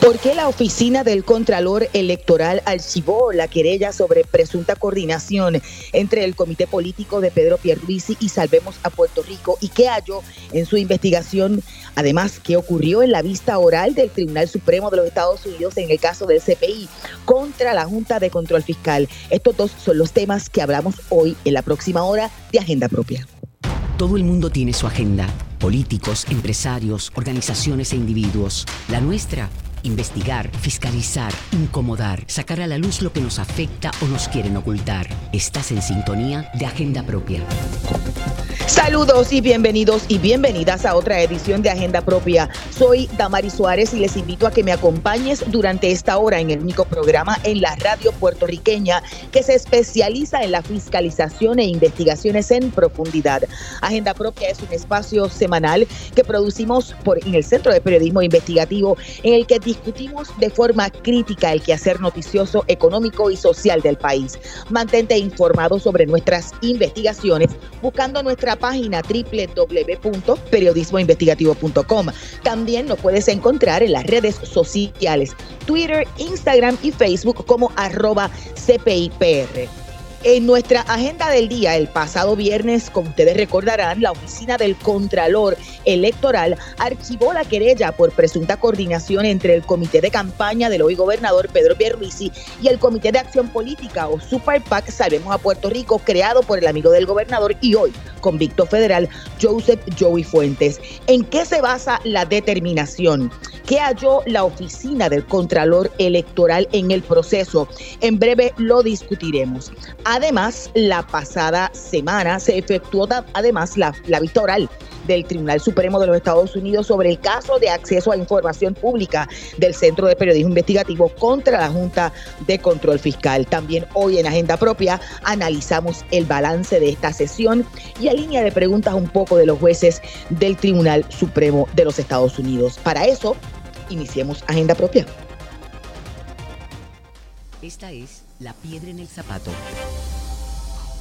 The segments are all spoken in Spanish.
¿Por qué la oficina del Contralor Electoral archivó la querella sobre presunta coordinación entre el Comité Político de Pedro Pierluisi y Salvemos a Puerto Rico? ¿Y qué halló en su investigación? Además, ¿qué ocurrió en la vista oral del Tribunal Supremo de los Estados Unidos en el caso del CPI contra la Junta de Control Fiscal? Estos dos son los temas que hablamos hoy en la próxima hora de Agenda Propia. Todo el mundo tiene su agenda. Políticos, empresarios, organizaciones e individuos. La nuestra Investigar, fiscalizar, incomodar, sacar a la luz lo que nos afecta o nos quieren ocultar. Estás en sintonía de Agenda Propia. Saludos y bienvenidos y bienvenidas a otra edición de Agenda Propia. Soy Damari Suárez y les invito a que me acompañes durante esta hora en el único programa en la radio puertorriqueña que se especializa en la fiscalización e investigaciones en profundidad. Agenda Propia es un espacio semanal que producimos por, en el Centro de Periodismo Investigativo en el que discutimos de forma crítica el quehacer noticioso, económico y social del país. Mantente informado sobre nuestras investigaciones buscando nuestra página www.periodismoinvestigativo.com. También nos puedes encontrar en las redes sociales, Twitter, Instagram y Facebook como arroba CPIPR. En nuestra agenda del día, el pasado viernes, como ustedes recordarán, la oficina del Contralor Electoral archivó la querella por presunta coordinación entre el comité de campaña del hoy gobernador Pedro Pierluisi y el comité de acción política o Super PAC Salvemos a Puerto Rico, creado por el amigo del gobernador y hoy convicto federal Joseph Joey Fuentes. ¿En qué se basa la determinación? ¿Qué halló la oficina del Contralor Electoral en el proceso? En breve lo discutiremos. Además, la pasada semana se efectuó además la, la vista oral del Tribunal Supremo de los Estados Unidos sobre el caso de acceso a información pública del Centro de Periodismo Investigativo contra la Junta de Control Fiscal. También hoy en Agenda Propia analizamos el balance de esta sesión y a línea de preguntas un poco de los jueces del Tribunal Supremo de los Estados Unidos. Para eso, iniciemos Agenda Propia. Esta es la piedra en el zapato.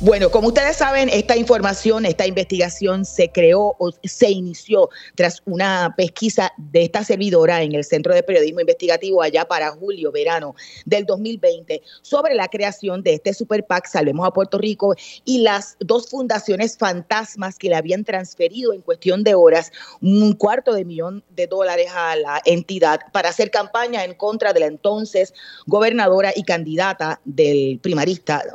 Bueno, como ustedes saben, esta información, esta investigación se creó o se inició tras una pesquisa de esta servidora en el Centro de Periodismo Investigativo allá para julio, verano del 2020, sobre la creación de este Super PAC Salvemos a Puerto Rico y las dos fundaciones fantasmas que le habían transferido en cuestión de horas un cuarto de millón de dólares a la entidad para hacer campaña en contra de la entonces gobernadora y candidata del primarista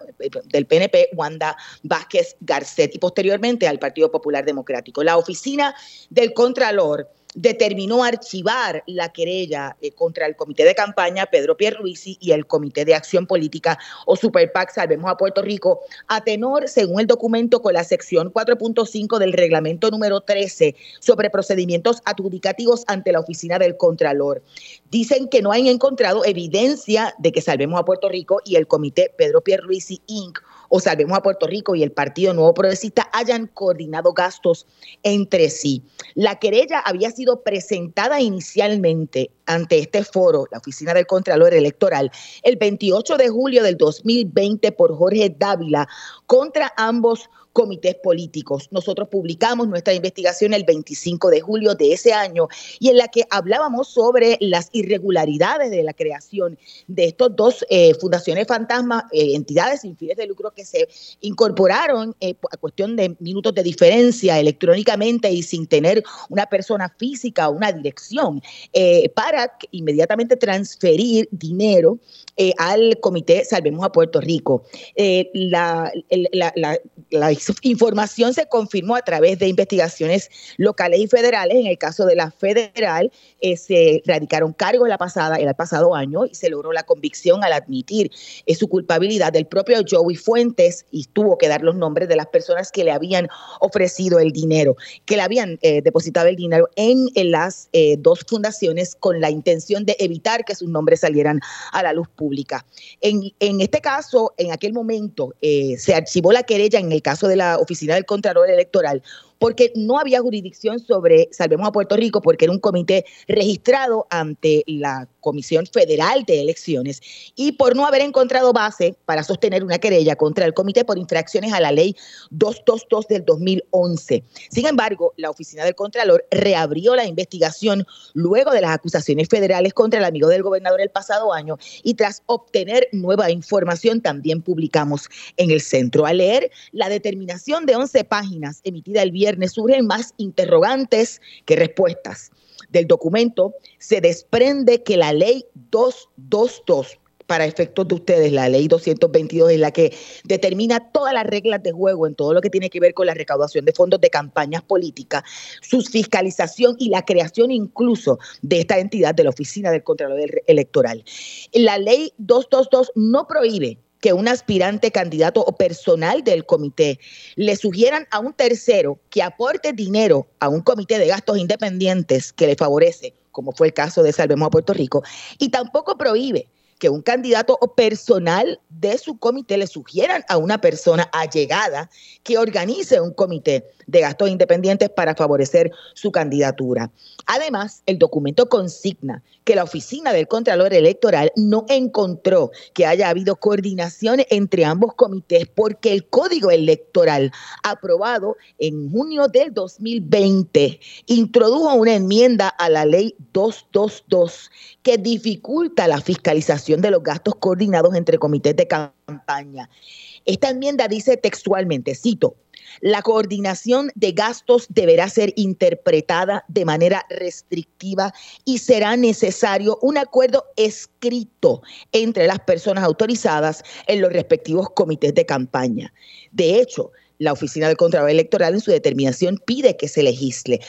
del PNP, Juan Vázquez Garcet y posteriormente al Partido Popular Democrático. La oficina del Contralor determinó archivar la querella eh, contra el comité de campaña Pedro Pierluisi y el comité de acción política o Super PAC Salvemos a Puerto Rico a tenor, según el documento con la sección 4.5 del reglamento número 13 sobre procedimientos adjudicativos ante la oficina del Contralor. Dicen que no han encontrado evidencia de que Salvemos a Puerto Rico y el comité Pedro Pierluisi Inc o Salvemos a Puerto Rico y el Partido Nuevo Progresista hayan coordinado gastos entre sí. La querella había sido presentada inicialmente ante este foro, la Oficina del Contralor Electoral, el 28 de julio del 2020 por Jorge Dávila contra ambos comités políticos. Nosotros publicamos nuestra investigación el 25 de julio de ese año y en la que hablábamos sobre las irregularidades de la creación de estos dos eh, fundaciones fantasmas, eh, entidades sin fines de lucro que se incorporaron eh, a cuestión de minutos de diferencia electrónicamente y sin tener una persona física o una dirección para inmediatamente transferir dinero al comité Salvemos a Puerto Rico. la, la, la información se confirmó a través de investigaciones locales y federales. En el caso de la federal, eh, se radicaron cargos la pasada, el pasado año y se logró la convicción al admitir eh, su culpabilidad del propio Joey Fuentes y tuvo que dar los nombres de las personas que le habían ofrecido el dinero, que le habían eh, depositado el dinero en, las dos fundaciones con la intención de evitar que sus nombres salieran a la luz pública. En, en este caso, en aquel momento, se archivó la querella en el caso de la Oficina del Contralor Electoral porque no había jurisdicción sobre Salvemos a Puerto Rico, porque era un comité registrado ante la Comisión Federal de Elecciones y por no haber encontrado base para sostener una querella contra el comité por infracciones a la ley 222 del 2011. Sin embargo, la oficina del Contralor reabrió la investigación luego de las acusaciones federales contra el amigo del gobernador el pasado año y tras obtener nueva información también publicamos en el centro. Al leer la determinación de 11 páginas emitida el viernes surgen más interrogantes que respuestas del documento se desprende que la ley 222 para efectos de ustedes, la ley 222 es la que determina todas las reglas de juego en todo lo que tiene que ver con la recaudación de fondos de campañas políticas, su fiscalización y la creación incluso de esta entidad de la Oficina del Contralor Electoral. La ley 222 no prohíbe que un aspirante candidato o personal del comité le sugieran a un tercero que aporte dinero a un comité de gastos independientes que le favorece, como fue el caso de Salvemos a Puerto Rico, y tampoco prohíbe que un candidato o personal de su comité le sugieran a una persona allegada que organice un comité de gastos independientes para favorecer su candidatura. Además, el documento consigna que la oficina del Contralor Electoral no encontró que haya habido coordinación entre ambos comités porque el Código Electoral aprobado en junio del 2020 introdujo una enmienda a la ley 222 que dificulta la fiscalización de los gastos coordinados entre comités de campaña. Esta enmienda dice textualmente, cito, la coordinación de gastos deberá ser interpretada de manera restrictiva y será necesario un acuerdo escrito entre las personas autorizadas en los respectivos comités de campaña. De hecho, la Oficina del Contralor Electoral en su determinación pide que se legisle.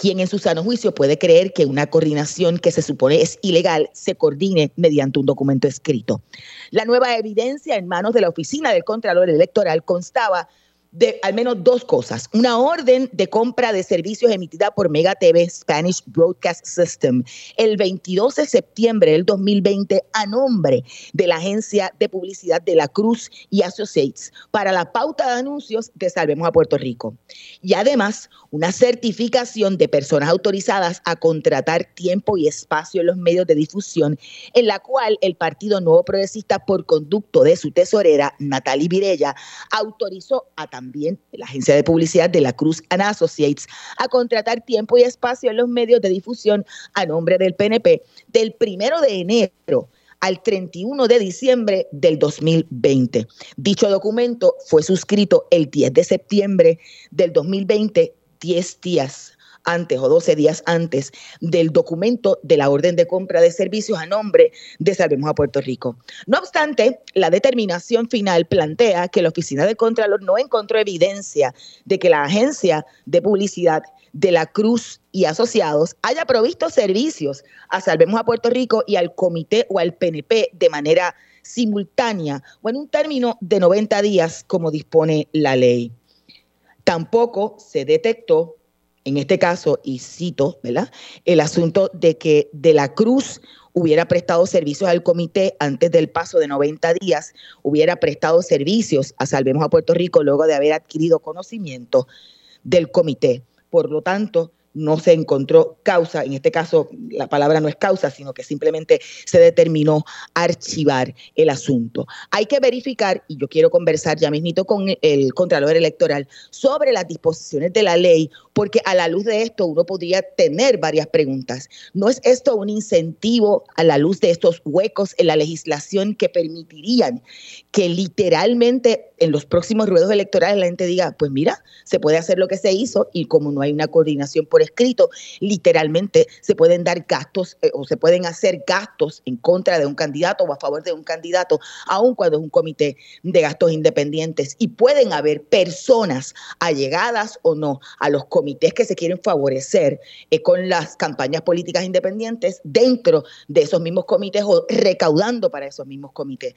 Quien en su sano juicio puede creer que una coordinación que se supone es ilegal se coordine mediante un documento escrito. La nueva evidencia en manos de la Oficina del Contralor Electoral constaba de al menos dos cosas. Una orden de compra de servicios emitida por Mega TV Spanish Broadcast System el 22 de septiembre del 2020 a nombre de la agencia de publicidad de la Cruz y Associates para la pauta de anuncios de Salvemos a Puerto Rico. Y además, una certificación de personas autorizadas a contratar tiempo y espacio en los medios de difusión, en la cual el Partido Nuevo Progresista, por conducto de su tesorera, Natalie Virella, autorizó a también la agencia de publicidad de la Cruz and Associates a contratar tiempo y espacio en los medios de difusión a nombre del PNP del primero de enero al 31 de diciembre del 2020. Dicho documento fue suscrito el 10 de septiembre del 2020, 10 días antes o 12 días antes del documento de la orden de compra de servicios a nombre de Salvemos a Puerto Rico. No obstante, la determinación final plantea que la Oficina del Contralor no encontró evidencia de que la agencia de publicidad de la Cruz y asociados haya provisto servicios a Salvemos a Puerto Rico y al comité o al PNP de manera simultánea o en un término de 90 días como dispone la ley. Tampoco se detectó en este caso, y cito, ¿verdad? El asunto de que De la Cruz hubiera prestado servicios al comité antes del paso de 90 días, hubiera prestado servicios a Salvemos a Puerto Rico luego de haber adquirido conocimiento del comité. Por lo tanto, no se encontró causa, en este caso la palabra no es causa, sino que simplemente se determinó archivar el asunto. Hay que verificar, y yo quiero conversar ya mismito con el Contralor Electoral sobre las disposiciones de la ley, porque a la luz de esto uno podría tener varias preguntas. ¿No es esto un incentivo a la luz de estos huecos en la legislación que permitirían que literalmente en los próximos ruedos electorales la gente diga, pues mira, se puede hacer lo que se hizo y como no hay una coordinación por escrito, literalmente se pueden dar gastos eh, o se pueden hacer gastos en contra de un candidato o a favor de un candidato, aun cuando es un comité de gastos independientes. Y pueden haber personas allegadas o no a los comités que se quieren favorecer eh, con las campañas políticas independientes dentro de esos mismos comités o recaudando para esos mismos comités.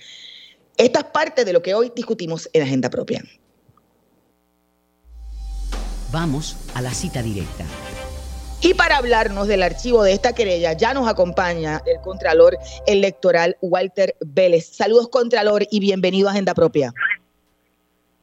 Esta es parte de lo que hoy discutimos en Agenda Propia. Vamos a la cita directa. Y para hablarnos del archivo de esta querella, ya nos acompaña el Contralor Electoral Walter Vélez. Saludos, Contralor, y bienvenido a Agenda Propia.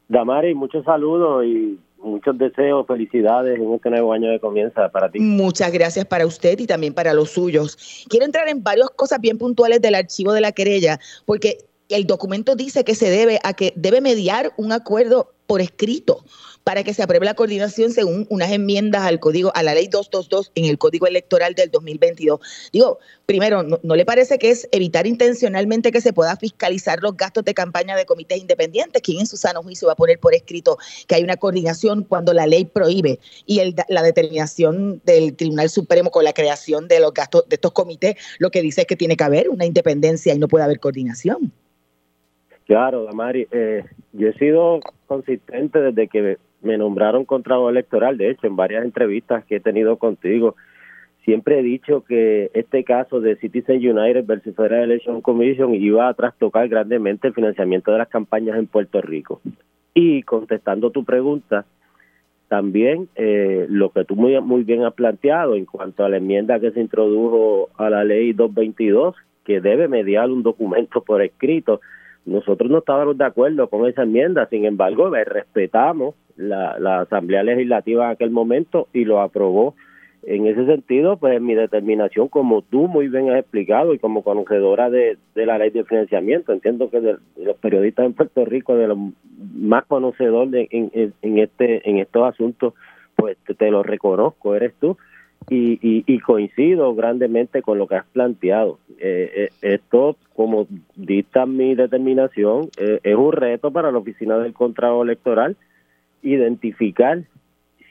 Damari, muchos saludos y muchos deseos, felicidades en este nuevo año de comienza para ti. Muchas gracias para usted y también para los suyos. Quiero entrar en varias cosas bien puntuales del archivo de la querella, porque el documento dice que se debe a que debe mediar un acuerdo por escrito para que se apruebe la coordinación según unas enmiendas al código, a la ley 222 en el código electoral del 2022. Digo, primero, ¿no, le parece que es evitar intencionalmente que se pueda fiscalizar los gastos de campaña de comités independientes? ¿Quién en su sano juicio va a poner por escrito que hay una coordinación cuando la ley prohíbe y el, la determinación del Tribunal Supremo con la creación de los gastos de estos comités lo que dice es que tiene que haber una independencia y no puede haber coordinación? Claro, Damari, eh, yo he sido consistente desde que me nombraron Contralor Electoral, de hecho, en varias entrevistas que he tenido contigo, siempre he dicho que este caso de Citizen United versus Federal Election Commission iba a trastocar grandemente el financiamiento de las campañas en Puerto Rico. Y contestando tu pregunta, también eh, lo que tú muy, muy bien has planteado en cuanto a la enmienda que se introdujo a la ley 222, que debe mediar un documento por escrito, nosotros no estábamos de acuerdo con esa enmienda, sin embargo, respetamos la, la Asamblea Legislativa en aquel momento y lo aprobó. En ese sentido, pues mi determinación, como tú muy bien has explicado y como conocedora de, la ley de financiamiento, entiendo que de, los periodistas en Puerto Rico, de los más conocedores de, en, en, este en estos asuntos, pues te lo reconozco, eres tú y, y, coincido grandemente con lo que has planteado. Eh, eh, esto, como dicta mi determinación, eh, es un reto para la Oficina del Contrato Electoral identificar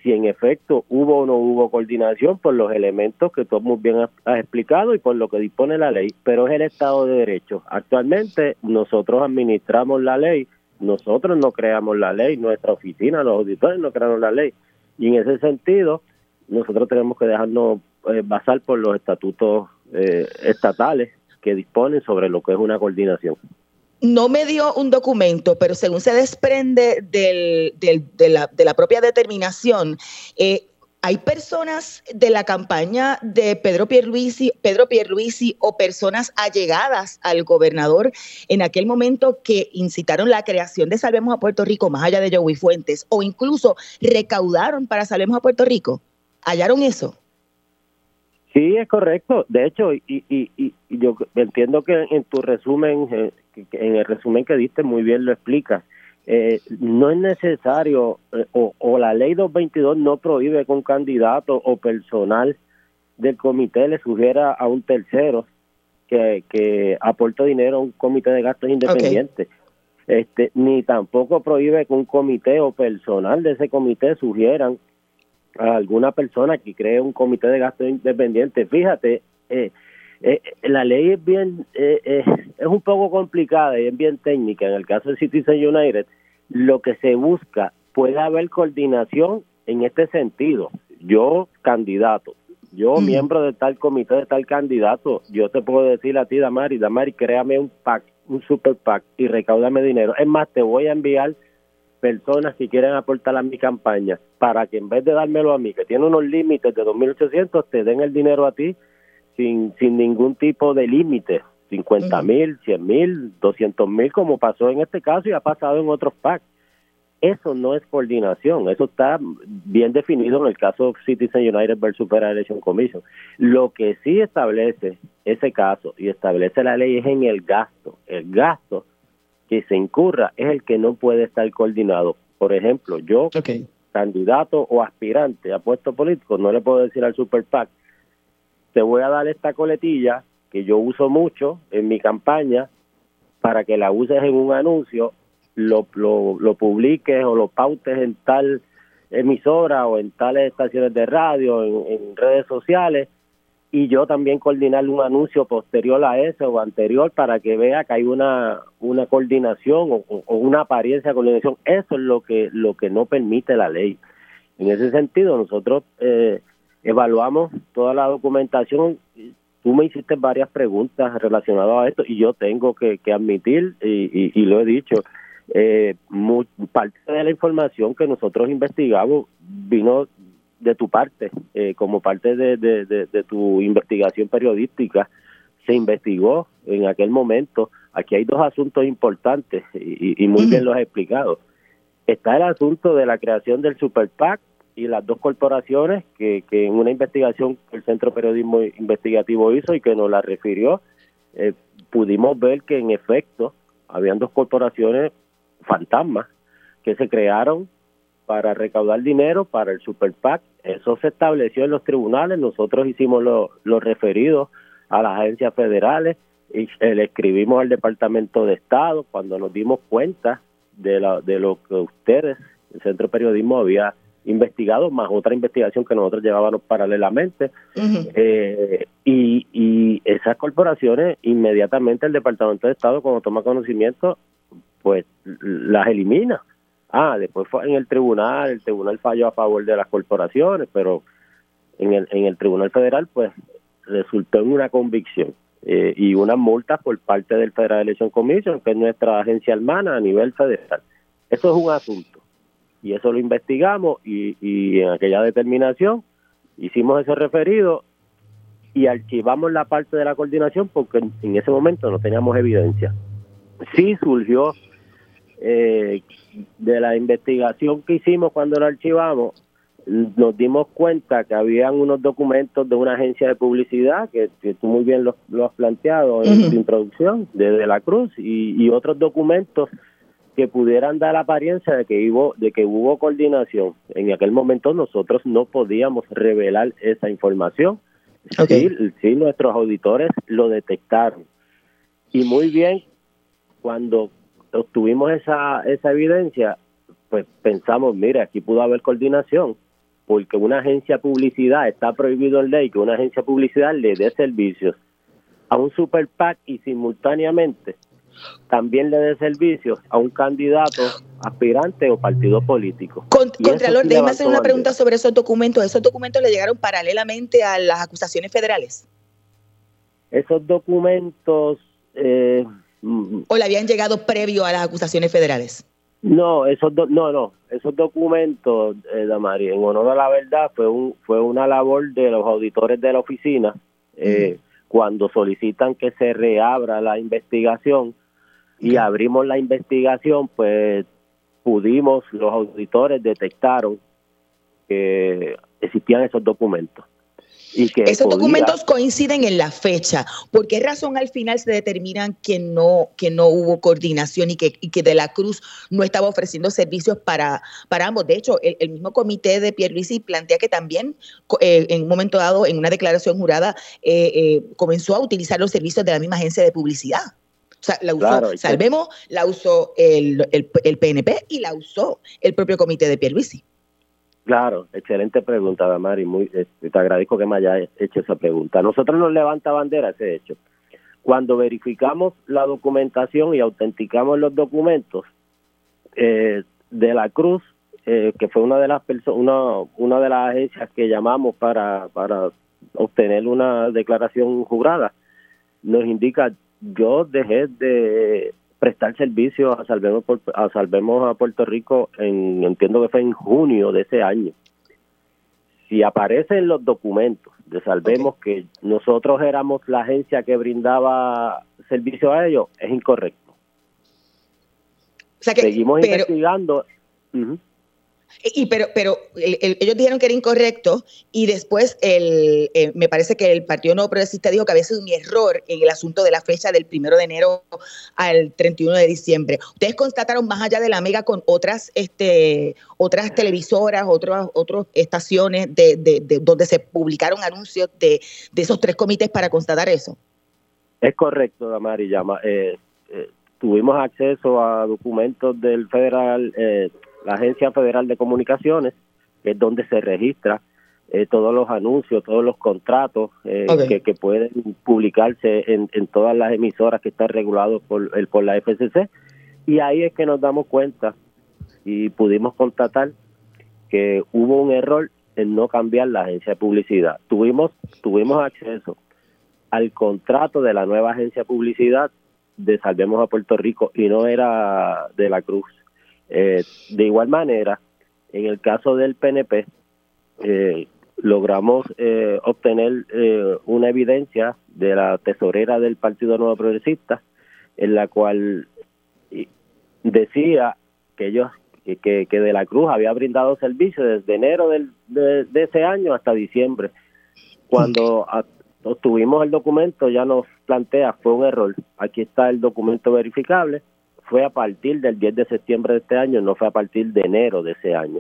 si en efecto hubo o no hubo coordinación por los elementos que tú muy bien has, explicado y por lo que dispone la ley, pero es el Estado de Derecho. Actualmente nosotros administramos la ley, nosotros no creamos la ley, nuestra oficina, los auditores no crearon la ley. Y en ese sentido, nosotros tenemos que dejarnos eh, basar por los estatutos eh, estatales que disponen sobre lo que es una coordinación. No me dio un documento, pero según se desprende del, del, de, la, de, la, propia determinación, eh, hay personas de la campaña de Pedro Pierluisi, Pedro Pierluisi o personas allegadas al gobernador en aquel momento que incitaron la creación de Salvemos a Puerto Rico más allá de Joey Fuentes o incluso recaudaron para Salvemos a Puerto Rico. ¿Hallaron eso? Sí, es correcto. De hecho, y, y, y, yo entiendo que en tu resumen, eh, en el resumen que diste, muy bien lo explicas. Eh, no es necesario, eh, o, o, la ley 222 no prohíbe que un candidato o personal del comité le sugiera a un tercero que, que aporte dinero a un comité de gastos independientes. Este, ni tampoco prohíbe que un comité o personal de ese comité sugieran a alguna persona que cree un comité de gastos independiente. Fíjate, eh, eh, la ley es bien, eh, es un poco complicada y es bien técnica. En el caso de Citizen United, lo que se busca, puede haber coordinación en este sentido. Yo, candidato, yo, miembro de tal comité, de tal candidato, yo te puedo decir a ti, Damari, Damari, créame un PAC, un super PAC y recaudame dinero. Es más, te voy a enviar personas que quieren aportar a mi campaña para que en vez de dármelo a mí, que tiene unos límites de 2.800, te den el dinero a ti sin, sin ningún tipo de límite, 50 mil, 100 mil, 200 mil, como pasó en este caso y ha pasado en otros PAC. Eso no es coordinación, eso está bien definido en el caso Citizen United versus Federal Election Commission. Lo que sí establece ese caso y establece la ley es en el gasto. El gasto que se incurra es el que no puede estar coordinado. Por ejemplo, yo, candidato o aspirante a puesto político, no le puedo decir al Super PAC, te voy a dar esta coletilla que yo uso mucho en mi campaña para que la uses en un anuncio, lo, lo, lo publiques o lo pautes en tal emisora o en tales estaciones de radio, en redes sociales, y yo también coordinar un anuncio posterior a ese o anterior para que vea que hay una una coordinación o, una apariencia de coordinación. Eso es lo que lo que no permite la ley. En ese sentido nosotros eh, evaluamos toda la documentación. Tú me hiciste varias preguntas relacionadas a esto y yo tengo que, admitir y, y, lo he dicho. Eh, parte de la información que nosotros investigamos vino de tu parte, eh, como parte de, de, tu investigación periodística, se investigó en aquel momento. Aquí hay dos asuntos importantes y, muy bien los he explicado. está el asunto de la creación del Super PAC y las dos corporaciones que, que en una investigación que el Centro Periodismo Investigativo hizo y que nos la refirió, eh, pudimos ver que en efecto habían dos corporaciones fantasmas que se crearon para recaudar dinero para el Super PAC. Eso se estableció en los tribunales, nosotros hicimos los lo referidos a las agencias federales y le escribimos al Departamento de Estado cuando nos dimos cuenta de, la, de lo que ustedes, el Centro de Periodismo, había investigado, más otra investigación que nosotros llevábamos paralelamente. eh, y, y esas corporaciones, inmediatamente el Departamento de Estado, cuando toma conocimiento, pues las elimina. Ah, después fue en el tribunal, el tribunal falló a favor de las corporaciones, pero en el, en el Tribunal Federal, pues resultó en una convicción eh, y unas multas por parte del Federal Election Commission, que es nuestra agencia hermana a nivel federal. Eso es un asunto y eso lo investigamos y, y en aquella determinación hicimos ese referido y archivamos la parte de la coordinación porque en ese momento no teníamos evidencia. Sí surgió eh, de la investigación que hicimos cuando lo archivamos, nos dimos cuenta que habían unos documentos de una agencia de publicidad, que, tú muy bien lo, has planteado en tu introducción, de, la Cruz, y, otros documentos que pudieran dar la apariencia de que hubo de que hubo coordinación. En aquel momento nosotros no podíamos revelar esa información. Sí, sí, nuestros auditores lo detectaron. Y muy bien, cuando obtuvimos esa, esa evidencia, pues pensamos, mire, aquí pudo haber coordinación, porque una agencia de publicidad está prohibido en ley que una agencia de publicidad le dé servicios a un super PAC y simultáneamente también le dé servicios a un candidato aspirante o partido político. Contralor, déjeme hacer una pregunta sobre esos documentos. ¿Esos documentos le llegaron paralelamente a las acusaciones federales? Esos documentos... Eh, ¿O le habían llegado previo a las acusaciones federales? No, esos no, no, esos documentos, eh, Damari, en honor a la verdad, fue un fue una labor de los auditores de la oficina eh, cuando solicitan que se reabra la investigación y abrimos la investigación, pues pudimos, los auditores detectaron que existían esos documentos. Esos documentos coinciden en la fecha. ¿Por qué razón al final se determinan que no, que no hubo coordinación y que, que De la Cruz no estaba ofreciendo servicios para, para ambos? De hecho, el, mismo comité de Pierluisi plantea que también eh, en un momento dado, en una declaración jurada, eh, eh, comenzó a utilizar los servicios de la misma agencia de publicidad. O sea, la usó, Salvemos, la usó el, el, el, PNP y la usó el propio comité de Pierluisi. Claro, excelente pregunta, Damari. Muy, este, te agradezco que me haya hecho esa pregunta. Nosotros nos levanta bandera ese hecho. Cuando verificamos la documentación y autenticamos los documentos eh, de la Cruz, eh, que fue una de las una, una de las agencias que llamamos para, para obtener una declaración jurada, nos indica yo dejé de prestar servicio a Salvemos, a Salvemos a Puerto Rico, en, entiendo que fue en junio de ese año. Si aparece en los documentos de Salvemos que nosotros éramos la agencia que brindaba servicio a ellos, es incorrecto. Seguimos investigando. Y pero, pero ellos dijeron que era incorrecto y después el, eh, me parece que el Partido Nuevo Progresista dijo que había sido un error en el asunto de la fecha del primero de enero al 31 de diciembre. Ustedes constataron más allá de la mega con otras este otras televisoras, otras otras estaciones de, de, donde se publicaron anuncios de, de esos tres comités para constatar eso. Es correcto, Damari. Llama, eh, eh, tuvimos acceso a documentos del federal. La Agencia Federal de Comunicaciones, que es donde se registra eh, todos los anuncios, todos los contratos eh, que, pueden publicarse en, todas las emisoras que están regulados por, el, por la FCC. Y ahí es que nos damos cuenta y pudimos constatar que hubo un error en no cambiar la agencia de publicidad. Tuvimos, tuvimos acceso al contrato de la nueva agencia de publicidad de Salvemos a Puerto Rico y no era de la Cruz. Eh, de igual manera, en el caso del PNP, eh, logramos eh, obtener una evidencia de la tesorera del Partido Nuevo Progresista, en la cual decía que ellos que, que de la Cruz había brindado servicio desde enero de, ese año hasta diciembre. Cuando obtuvimos el documento ya nos plantea, fue un error. Aquí está el documento verificable. Fue a partir del 10 de septiembre de este año, no fue a partir de enero de ese año.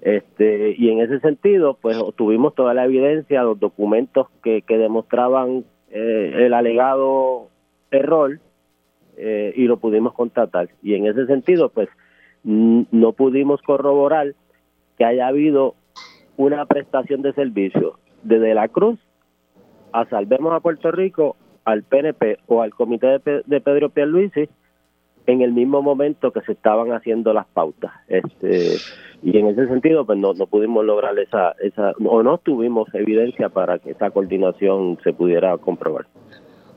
Este, y en ese sentido, pues obtuvimos toda la evidencia, los documentos que, que demostraban eh, el alegado error eh, y lo pudimos constatar. Y en ese sentido, pues no pudimos corroborar que haya habido una prestación de servicio desde la Cruz a Salvemos a Puerto Rico, al PNP o al comité de, de Pedro Pierluisi en el mismo momento que se estaban haciendo las pautas. Este, y en ese sentido, pues no, no pudimos lograr esa, esa, o no tuvimos evidencia para que esa coordinación se pudiera comprobar.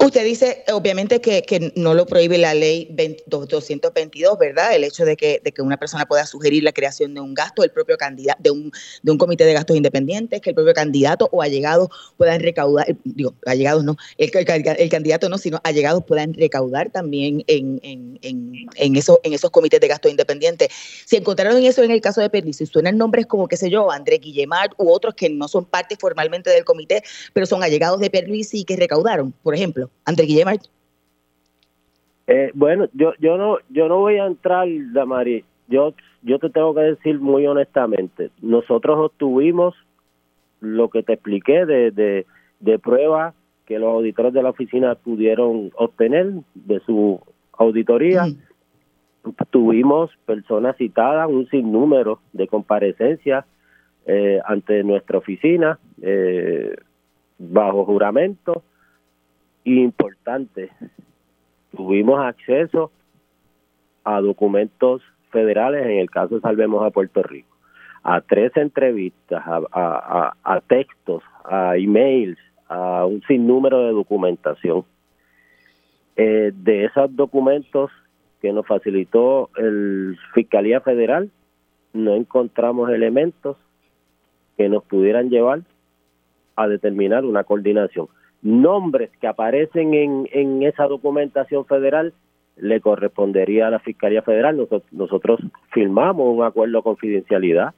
Usted dice, obviamente, que, que, no lo prohíbe la ley 222, ¿verdad? El hecho de que, de que una persona pueda sugerir la creación de un gasto, el propio candidato, de un, de un comité de gastos independientes, que el propio candidato o allegados puedan recaudar, digo, allegados no, el, el, candidato no, sino allegados puedan recaudar también en, en, en, en, eso, en esos comités de gastos independientes. Si encontraron eso en el caso de Perlis, si suenan nombres como, qué sé yo, André Guillemard u otros que no son parte formalmente del comité, pero son allegados de Perlis y que recaudaron, por ejemplo. André Guillemard. Eh, bueno, yo yo no yo no voy a entrar, Damari. Yo yo te tengo que decir muy honestamente, nosotros obtuvimos lo que te expliqué de, de, de pruebas que los auditores de la oficina pudieron obtener de su auditoría. Tuvimos personas citadas, un sinnúmero de comparecencias eh, ante nuestra oficina eh, bajo juramento importante. Tuvimos acceso a documentos federales, en el caso Salvemos a Puerto Rico, a tres entrevistas, a, a, textos, a emails, a un sinnúmero de documentación. Eh, de esos documentos que nos facilitó el Fiscalía Federal, no encontramos elementos que nos pudieran llevar a determinar una coordinación nombres que aparecen en, en esa documentación federal le correspondería a la Fiscalía Federal. Nosotros, nosotros firmamos un acuerdo de confidencialidad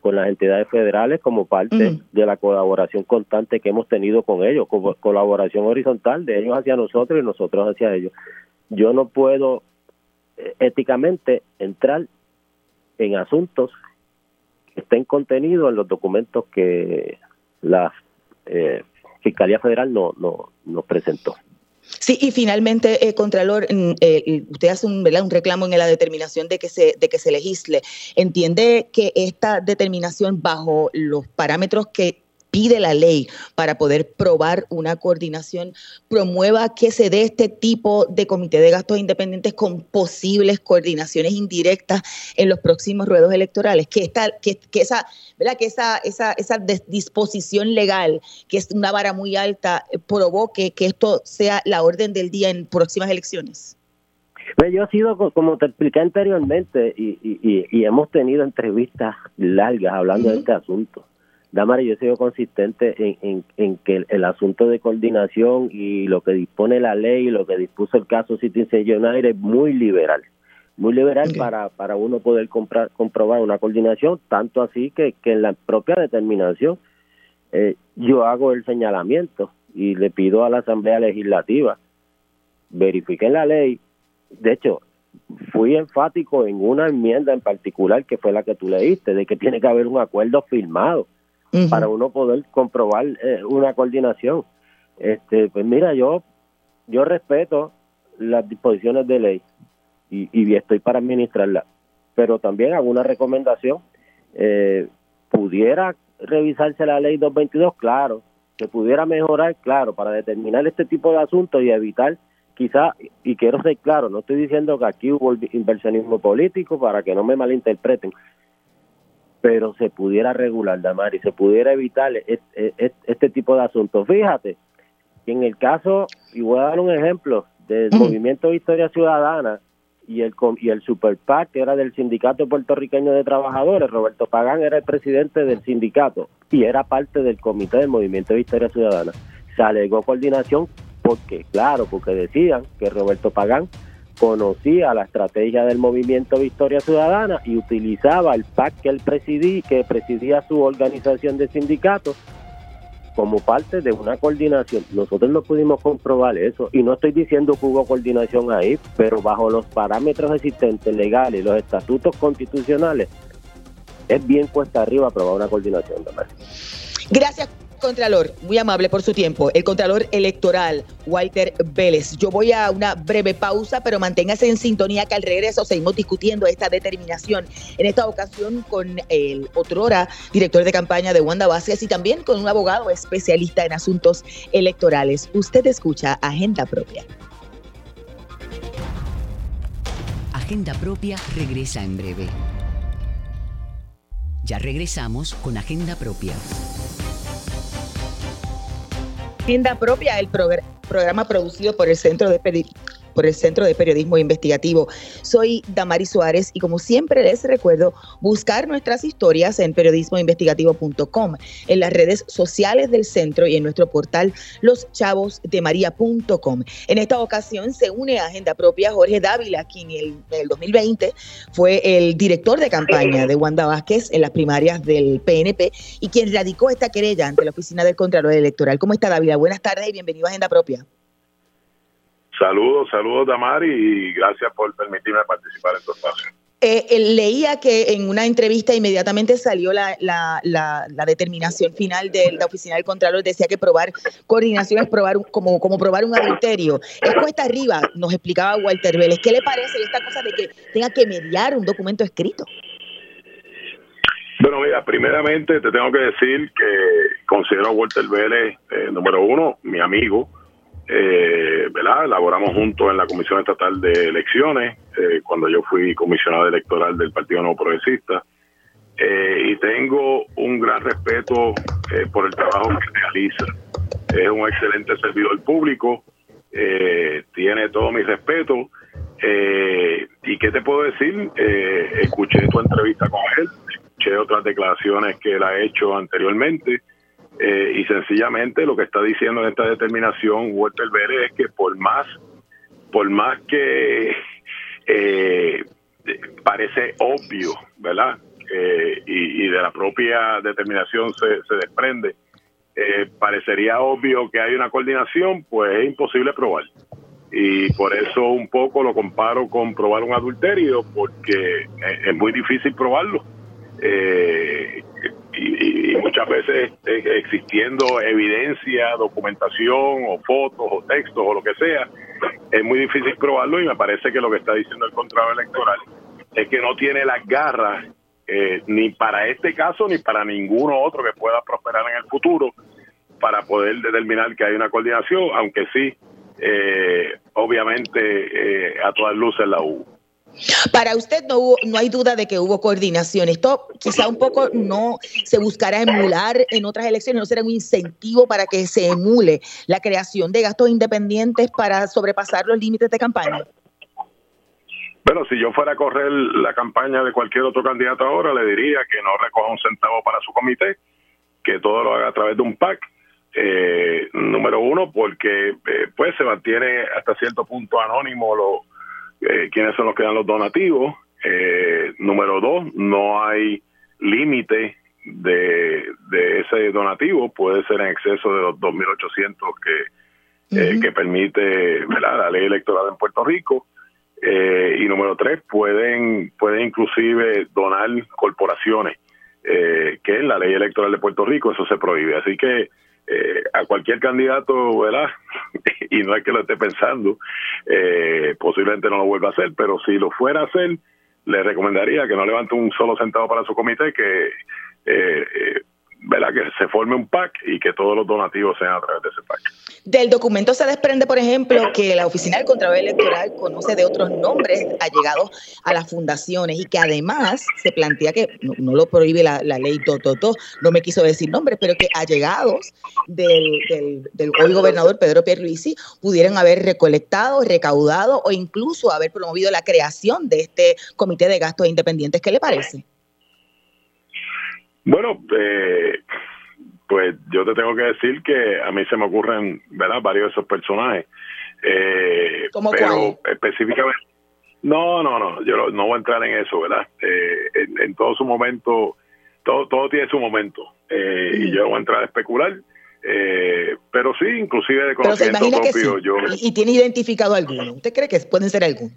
con las entidades federales como parte de la colaboración constante que hemos tenido con ellos, como colaboración horizontal de ellos hacia nosotros y nosotros hacia ellos. Yo no puedo eh, éticamente entrar en asuntos que estén contenidos en los documentos que las eh, Fiscalía Federal no, no, presentó. Sí, y finalmente, eh, Contralor, mm, eh, usted hace un, un reclamo en la determinación de que, se, de que se legisle. ¿Entiende que esta determinación bajo los parámetros que pide la ley para poder probar una coordinación, promueva que se dé este tipo de comité de gastos independientes con posibles coordinaciones indirectas en los próximos ruedos electorales, que esta, que, que esa, ¿verdad? que esa, esa, esa disposición legal, que es una vara muy alta, provoque que esto sea la orden del día en próximas elecciones. Pues yo he sido, como te expliqué anteriormente, y, y, y hemos tenido entrevistas largas hablando de este asunto. Damari, yo he sido consistente en, en, que el, asunto de coordinación y lo que dispone la ley, lo que dispuso el caso Citizen United es muy liberal, muy liberal para, para uno poder comprar, comprobar una coordinación, tanto así que, que en la propia determinación eh, yo hago el señalamiento y le pido a la Asamblea Legislativa, verifiquen la ley, de hecho, fui enfático en una enmienda en particular que fue la que tú leíste, de que tiene que haber un acuerdo firmado para uno poder comprobar eh, una coordinación. Este, pues mira, yo yo respeto las disposiciones de ley y, y estoy para administrarla, pero también hago una recomendación. Eh, pudiera revisarse la ley 222, claro, que pudiera mejorar, claro, para determinar este tipo de asuntos y evitar quizá, y quiero ser claro, no estoy diciendo que aquí hubo inversionismo político para que no me malinterpreten, pero se pudiera regular, Damari, se pudiera evitar este, tipo de asuntos. Fíjate que en el caso, y voy a dar un ejemplo, del Movimiento de Historia Ciudadana y el, y el Super PAC, que era del Sindicato Puertorriqueño de Trabajadores, Roberto Pagán era el presidente del sindicato y era parte del comité del Movimiento de Historia Ciudadana. Se alegó coordinación porque, claro, porque decían que Roberto Pagán conocía la estrategia del movimiento Victoria Ciudadana y utilizaba el PAC que él presidí, que presidía su organización de sindicatos como parte de una coordinación. Nosotros no pudimos comprobar eso y no estoy diciendo que hubo coordinación ahí, pero bajo los parámetros existentes legales y los estatutos constitucionales es bien cuesta arriba probar una coordinación. Gracias. Contralor, muy amable por su tiempo, el Contralor Electoral, Walter Vélez. Yo voy a una breve pausa, pero manténgase en sintonía que al regreso seguimos discutiendo esta determinación. En esta ocasión con el otrora director de campaña de Wanda Vázquez y también con un abogado especialista en asuntos electorales. Usted escucha Agenda Propia. Agenda Propia regresa en breve. Ya regresamos con Agenda Propia. Agenda propia, el programa producido por el Centro de por el Centro de Periodismo Investigativo. Soy Damari Suárez y como siempre les recuerdo buscar nuestras historias en periodismoinvestigativo.com, en las redes sociales del centro y en nuestro portal loschavosdemaria.com. En esta ocasión se une a Agenda Propia Jorge Dávila, quien en el 2020 fue el director de campaña de Wanda Vázquez en las primarias del PNP y quien radicó esta querella ante la Oficina del Contralor Electoral. ¿Cómo está Dávila? Buenas tardes y bienvenido a Agenda Propia. Saludos, saludos Damari y gracias por permitirme participar en tu espacio. Eh, leía que en una entrevista inmediatamente salió la, la, la, determinación final de la oficina del Contralor, decía que probar coordinación es probar como, como probar un adulterio. Es cuesta arriba, nos explicaba Walter Vélez. ¿Qué le parece esta cosa de que tenga que mediar un documento escrito? Bueno, mira, primeramente te tengo que decir que considero a Walter Vélez, eh, número uno, mi amigo, eh, ¿verdad? Elaboramos juntos en la Comisión Estatal de Elecciones, eh, cuando yo fui comisionado electoral del Partido Nuevo Progresista. Eh, y tengo un gran respeto eh, por el trabajo que realiza. Es un excelente servidor público, tiene todo mi respeto. ¿Y qué te puedo decir? escuché tu entrevista con él, escuché otras declaraciones que él ha hecho anteriormente eh, y sencillamente lo que está diciendo en esta determinación Walter Vélez es que por más, por más que eh, parece obvio, ¿verdad? Eh, y, de la propia determinación se, se desprende, parecería obvio que hay una coordinación, pues es imposible probar. Y por eso un poco lo comparo con probar un adulterio, porque es muy difícil probarlo. Eh, y, muchas veces eh, existiendo evidencia, documentación o fotos o textos o lo que sea, es muy difícil probarlo y me parece que lo que está diciendo el contrato electoral es que no tiene las garras eh, ni para este caso ni para ninguno otro que pueda prosperar en el futuro para poder determinar que hay una coordinación, aunque sí, eh, obviamente a todas luces la hubo. Para usted no, hubo, no hay duda de que hubo coordinación. Esto quizá un poco no se buscará emular en otras elecciones, no será un incentivo para que se emule la creación de gastos independientes para sobrepasar los límites de campaña. Bueno, si yo fuera a correr la campaña de cualquier otro candidato ahora, le diría que no recoja un centavo para su comité, que todo lo haga a través de un PAC. Eh, número uno, porque eh, pues se mantiene hasta cierto punto anónimo lo, eh, quiénes son los que dan los donativos. Eh, número dos, no hay límite de, de ese donativo, puede ser en exceso de los 2.800 que, eh, que permite la ley electoral en Puerto Rico. y número tres, pueden, pueden inclusive donar corporaciones, que en la ley electoral de Puerto Rico eso se prohíbe. Así que eh, a cualquier candidato, ¿verdad? y no es que lo esté pensando, eh, posiblemente no lo vuelva a hacer, pero si lo fuera a hacer, le recomendaría que no levante un solo centavo para su comité, que eh, que se forme un PAC y que todos los donativos sean a través de ese PAC. Del documento se desprende, por ejemplo, que la Oficina del Contralor Electoral conoce de otros nombres allegados a las fundaciones y que además se plantea que no, lo prohíbe la, ley Tototo, no me quiso decir nombres, pero que allegados del, del, del hoy gobernador Pedro Pierluisi pudieran haber recolectado, recaudado o incluso haber promovido la creación de este comité de gastos independientes. ¿Qué le parece? Bueno, eh, pues yo te tengo que decir que a mí se me ocurren, ¿verdad? Varios de esos personajes. Eh, pero específicamente, No, no, no, yo no voy a entrar en eso, ¿verdad? Eh, en, todo su momento, todo, todo tiene su momento. Eh, y yo no voy a entrar a especular. Eh, pero sí, inclusive de conocimiento propio. yo, ¿Y, tiene identificado alguno? ¿Usted cree que pueden ser algunos?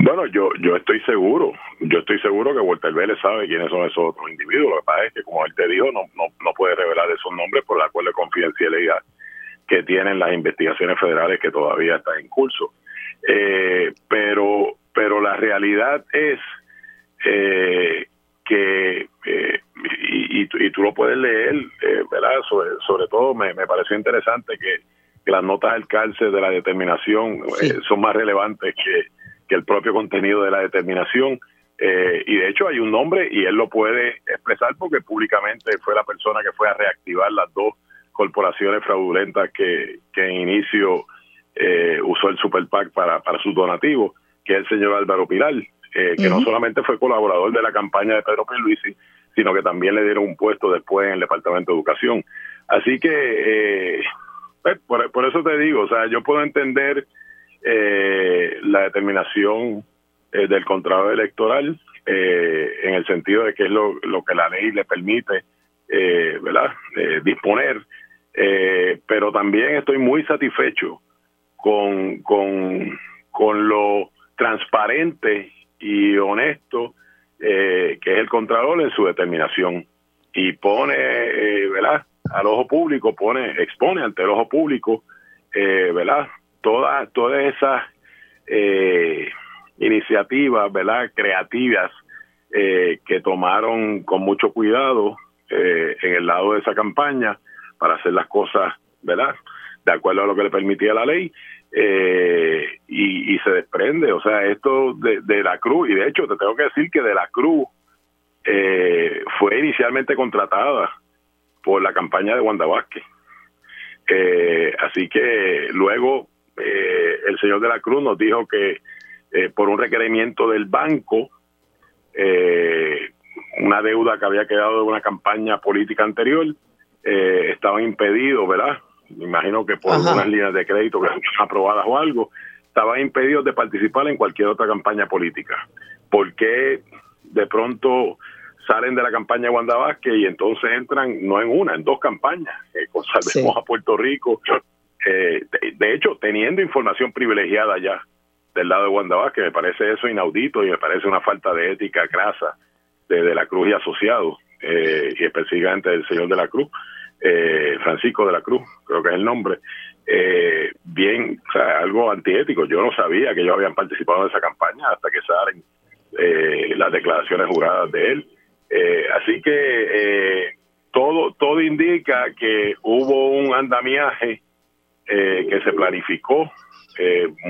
Bueno, yo yo estoy seguro, yo estoy seguro que Walter Vélez sabe quiénes son esos otros individuos. Lo que pasa es que, como él te dijo, no, no, no puede revelar esos nombres por el acuerdo de confidencialidad que tienen las investigaciones federales que todavía están en curso. Eh, pero, pero la realidad es eh, que, eh, y, y, tú lo puedes leer, eh, ¿verdad? Sobre, sobre todo me, me pareció interesante que, las notas del cárcel de la determinación son más relevantes que, que el propio contenido de la determinación. y de hecho hay un nombre y él lo puede expresar porque públicamente fue la persona que fue a reactivar las dos corporaciones fraudulentas que, que en inicio eh, usó el Super PAC para, para sus donativos, que es el señor Álvaro Pilar, eh, que no solamente fue colaborador de la campaña de Pedro Pierluisi, sino que también le dieron un puesto después en el Departamento de Educación. Así que, eh, pues, por, por, eso te digo, o sea, yo puedo entender la determinación del contrato electoral en el sentido de que es lo, lo que la ley le permite, ¿verdad?, disponer eh, pero también estoy muy satisfecho con, con, lo transparente y honesto eh, que es el Contralor en su determinación y pone, eh, ¿verdad? Al ojo público, pone, expone ante el ojo público, eh, ¿verdad? Todas todas esas eh, iniciativas, ¿verdad? Creativas que tomaron con mucho cuidado en el lado de esa campaña para hacer las cosas, ¿verdad? De acuerdo a lo que le permitía la ley. Eh, y, se desprende, o sea, esto de, la Cruz, y de hecho te tengo que decir que de la Cruz eh, fue inicialmente contratada por la campaña de Wanda Vázquez. Eh, así que luego el señor de la Cruz nos dijo que por un requerimiento del banco, una deuda que había quedado de una campaña política anterior, eh, estaban impedidos, ¿verdad? Me imagino que por unas líneas de crédito que aprobadas o algo, estaban impedidos de participar en cualquier otra campaña política. ¿Por qué de pronto salen de la campaña de Wanda Vázquez y entonces entran no en una, en dos campañas, eh, Salvemos a Puerto Rico? Eh, de, hecho, teniendo información privilegiada ya del lado de Wanda Vázquez, me parece eso inaudito y me parece una falta de ética grasa de, de la Cruz y asociados eh, y específicamente el señor de la Cruz, eh, Francisco de la Cruz, creo que es el nombre, eh, bien, algo antiético. Yo no sabía que ellos habían participado en esa campaña hasta que salen eh, las declaraciones juradas de él. así que todo, todo indica que hubo un andamiaje que se planificó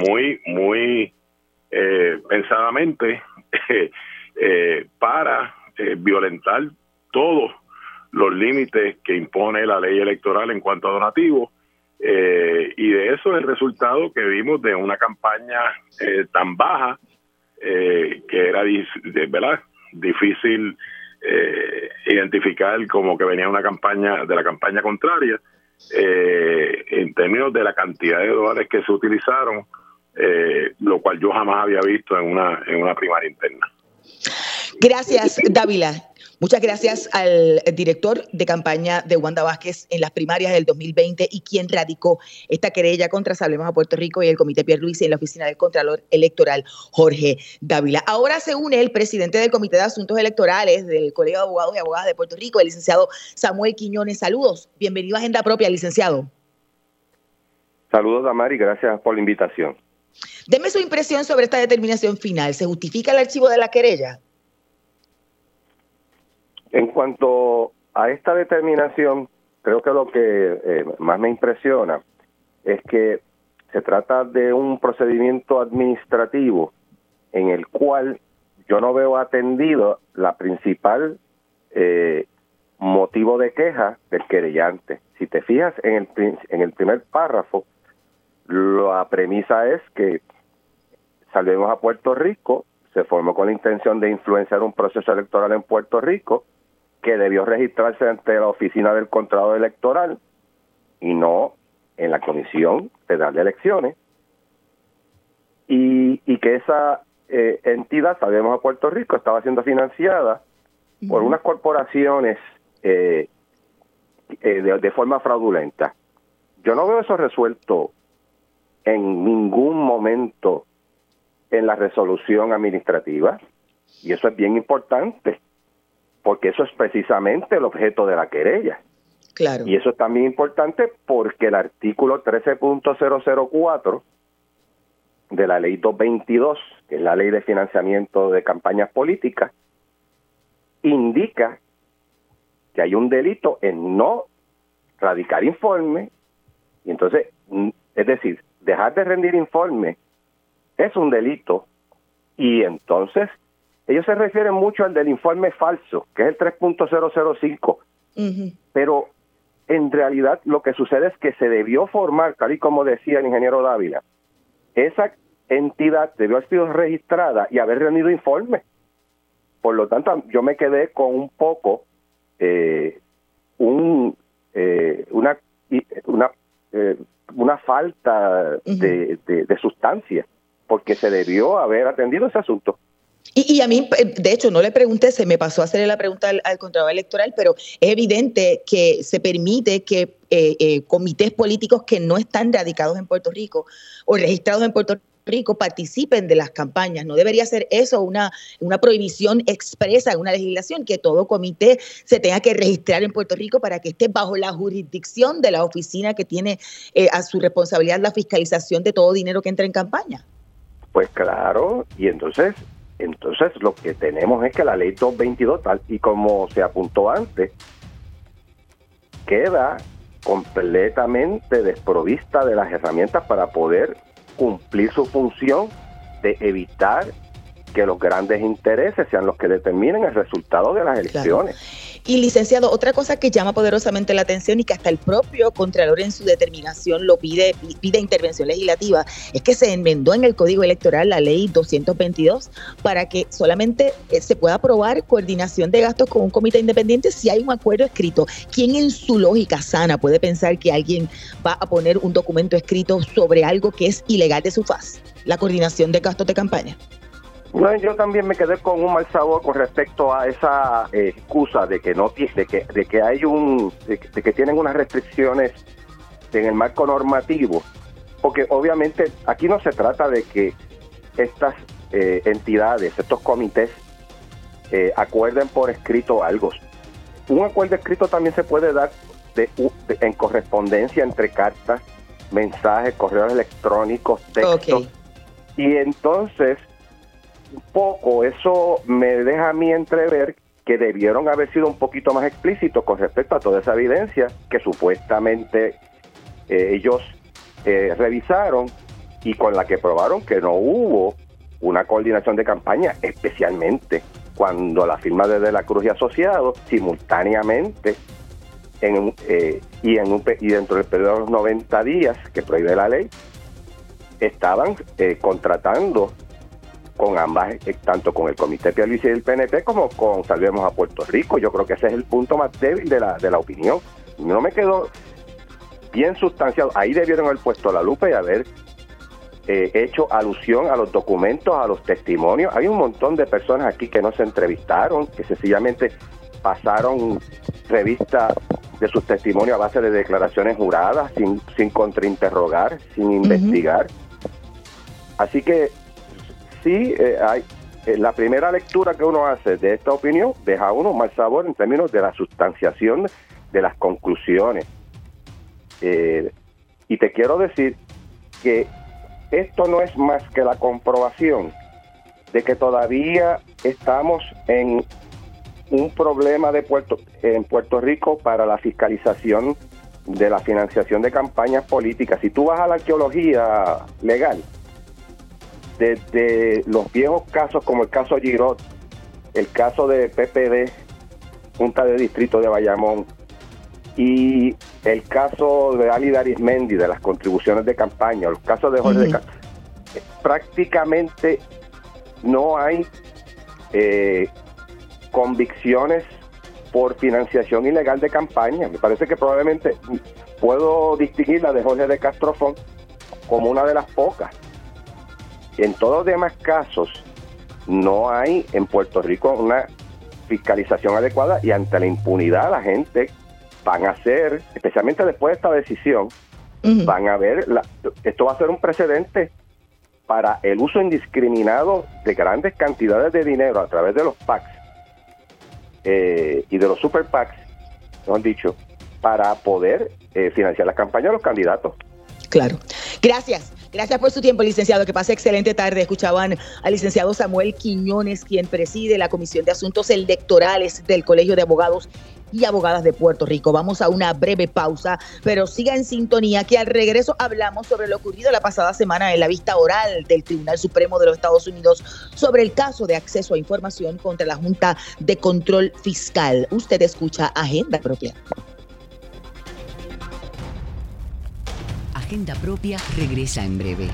muy, muy pensadamente para violentar todos los límites que impone la ley electoral en cuanto a donativos. Eh, y de eso es el resultado que vimos de una campaña eh, tan baja eh, que era ¿verdad? difícil identificar como que venía una campaña de la campaña contraria en términos de la cantidad de dólares que se utilizaron, lo cual yo jamás había visto en una, en una primaria interna. Gracias, Dávila. Muchas gracias al director de campaña de Wanda Vázquez en las primarias del 2020 y quien radicó esta querella contra Salvemos a Puerto Rico y el Comité Pierre Luis en la oficina del Contralor Electoral, Jorge Dávila. Ahora se une el presidente del Comité de Asuntos Electorales del Colegio de Abogados y Abogadas de Puerto Rico, el licenciado Samuel Quiñones. Saludos. Bienvenido a Agenda Propia, licenciado. Saludos, Damari. Gracias por la invitación. Deme su impresión sobre esta determinación final. ¿Se justifica el archivo de la querella? En cuanto a esta determinación, creo que lo que eh, más me impresiona es que se trata de un procedimiento administrativo en el cual yo no veo atendido la principal eh, motivo de queja del querellante. Si te fijas en el, en el primer párrafo, la premisa es que Salvemos a Puerto Rico se formó con la intención de influenciar un proceso electoral en Puerto Rico que debió registrarse ante la oficina del Contralor Electoral y no en la Comisión Federal de Elecciones. Y, y que esa eh, entidad, sabemos a Puerto Rico, estaba siendo financiada por unas corporaciones eh, eh, de, forma fraudulenta. Yo no veo eso resuelto en ningún momento en la resolución administrativa y eso es bien importante porque eso es precisamente el objeto de la querella. Claro. Y eso es también importante porque el artículo 13.004 de la ley 222, que es la ley de financiamiento de campañas políticas, indica que hay un delito en no radicar informe y entonces, es decir, dejar de rendir informe es un delito y entonces ellos se refieren mucho al del informe falso, que es el 3.005, pero en realidad lo que sucede es que se debió formar, tal y como decía el ingeniero Dávila, esa entidad debió haber sido registrada y haber rendido informe. Por lo tanto, yo me quedé con un poco eh, un eh, una una eh, una falta de, de, sustancia porque se debió haber atendido ese asunto. Y, a mí, de hecho, no le pregunté, se me pasó a hacerle la pregunta al, al Contralor Electoral, pero es evidente que se permite que comités políticos que no están radicados en Puerto Rico o registrados en Puerto Rico Rico participen de las campañas. No debería ser eso una, una prohibición expresa en una legislación, que todo comité se tenga que registrar en Puerto Rico para que esté bajo la jurisdicción de la oficina que tiene eh, a su responsabilidad la fiscalización de todo dinero que entra en campaña. Pues claro, y entonces, entonces lo que tenemos es que la ley 222, tal y como se apuntó antes, queda completamente desprovista de las herramientas para poder cumplir su función de evitar que los grandes intereses sean los que determinen el resultado de las elecciones. Y licenciado, otra cosa que llama poderosamente la atención y que hasta el propio Contralor en su determinación lo pide, pide intervención legislativa, es que se enmendó en el Código Electoral la ley 222 para que solamente eh, se pueda aprobar coordinación de gastos con un comité independiente si hay un acuerdo escrito. ¿Quién en su lógica sana puede pensar que alguien va a poner un documento escrito sobre algo que es ilegal de su faz? La coordinación de gastos de campaña. No, yo también me quedé con un mal sabor con respecto a esa eh, excusa de que no de que de que hay un de, que tienen unas restricciones en el marco normativo, porque obviamente aquí no se trata de que estas eh, entidades, estos comités eh, acuerden por escrito algo. Un acuerdo escrito también se puede dar de, en correspondencia entre cartas, mensajes, correos electrónicos, textos. Y entonces poco, eso me deja a mí entrever que debieron haber sido un poquito más explícitos con respecto a toda esa evidencia que supuestamente eh, ellos eh, revisaron y con la que probaron que no hubo una coordinación de campaña, especialmente cuando la firma de De la Cruz y Asociados simultáneamente en, eh, y, en un, y dentro del periodo de los 90 días que prohíbe la ley, estaban contratando con ambas, eh, tanto con el Comité Pierluisi y el PNP como con Salvemos a Puerto Rico. Yo creo que ese es el punto más débil de la, de la opinión. No me quedó bien sustanciado. Ahí debieron haber puesto la lupa y haber eh, hecho alusión a los documentos, a los testimonios. Hay un montón de personas aquí que no se entrevistaron, que sencillamente pasaron revista de sus testimonios a base de declaraciones juradas, sin, sin contrainterrogar, sin investigar. Así que sí eh, hay eh, la primera lectura que uno hace de esta opinión deja uno mal sabor en términos de la sustanciación de las conclusiones. Eh, y te quiero decir que esto no es más que la comprobación de que todavía estamos en un problema de Puerto en Puerto Rico para la fiscalización de la financiación de campañas políticas. Si tú vas a la arqueología legal, desde los viejos casos como el caso Girot, el caso de PPD, Junta de Distrito de Bayamón, y el caso de Ali Arismendi de las contribuciones de campaña, los casos de Jorge de eh, prácticamente no hay eh, convicciones por financiación ilegal de campaña. Me parece que probablemente puedo distinguir la de Jorge de Castrofón como una de las pocas En todos los demás casos, no hay en Puerto Rico una fiscalización adecuada y ante la impunidad la gente van a ser, especialmente después de esta decisión, van a ver, esto va a ser un precedente para el uso indiscriminado de grandes cantidades de dinero a través de los PACs eh, y de los super PACs, nos han dicho, para poder eh, financiar la campaña de los candidatos. Claro. Gracias. Gracias por su tiempo, licenciado. Que pase excelente tarde. Escuchaban al licenciado Samuel Quiñones, quien preside la Comisión de Asuntos Electorales del Colegio de Abogados y Abogadas de Puerto Rico. Vamos a una breve pausa, pero siga en sintonía que al regreso hablamos sobre lo ocurrido la pasada semana en la vista oral del Tribunal Supremo de los Estados Unidos sobre el caso de acceso a información contra la Junta de Control Fiscal. Usted escucha Agenda Propia. Agenda Propia regresa en breve.